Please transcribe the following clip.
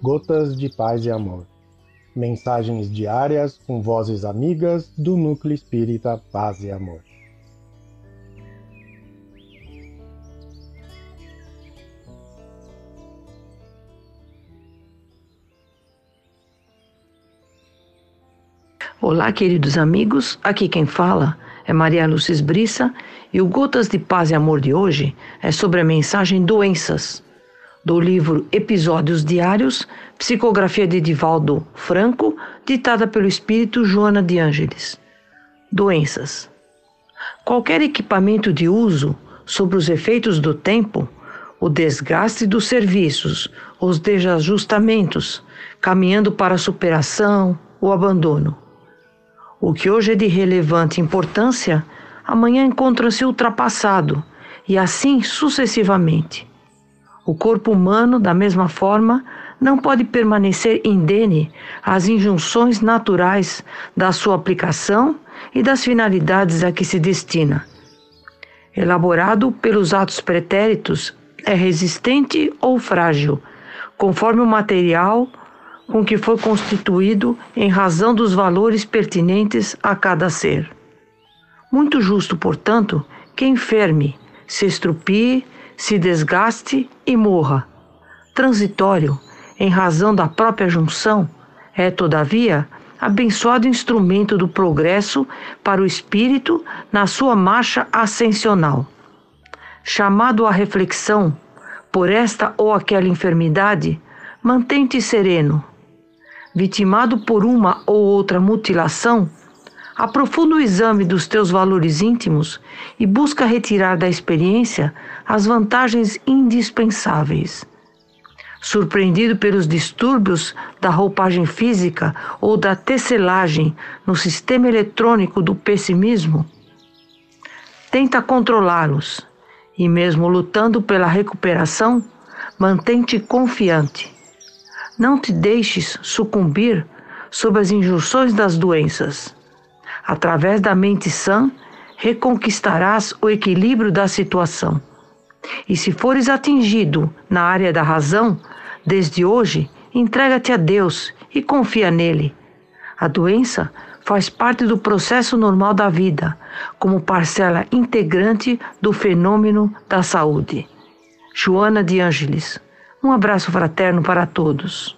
Gotas de Paz e Amor. Mensagens diárias com vozes amigas do Núcleo Espírita Paz e Amor. Olá, queridos amigos. Aqui quem fala é Maria Lúcia Brissa e o Gotas de Paz e Amor de hoje é sobre a mensagem Doenças, do livro Episódios Diários, psicografia de Divaldo Franco, ditada pelo espírito Joana de Ângeles. Doenças. Qualquer equipamento de uso sobre os efeitos do tempo, o desgaste dos serviços, os desajustamentos, caminhando para a superação, o abandono. O que hoje é de relevante importância, amanhã encontra-se ultrapassado, e assim sucessivamente. O corpo humano, da mesma forma, não pode permanecer indene às injunções naturais da sua aplicação e das finalidades a que se destina. Elaborado pelos atos pretéritos, é resistente ou frágil, conforme o material com que foi constituído em razão dos valores pertinentes a cada ser. Muito justo, portanto, que enferme, se estrupie, se desgaste e morra. Transitório, em razão da própria junção, é, todavia, abençoado instrumento do progresso para o espírito na sua marcha ascensional. Chamado à reflexão por esta ou aquela enfermidade, mantente sereno, vitimado por uma ou outra mutilação, aprofunda o exame dos teus valores íntimos e busca retirar da experiência as vantagens indispensáveis. Surpreendido pelos distúrbios da roupagem física ou da tecelagem no sistema eletrônico do pessimismo, tenta controlá-los e, mesmo lutando pela recuperação, mantém-te confiante não te deixes sucumbir sob as injunções das doenças. Através da mente sã, reconquistarás o equilíbrio da situação. E se fores atingido na área da razão, desde hoje, entrega-te a Deus e confia nele. A doença faz parte do processo normal da vida, como parcela integrante do fenômeno da saúde. Joana de Ângeles um abraço fraterno para todos.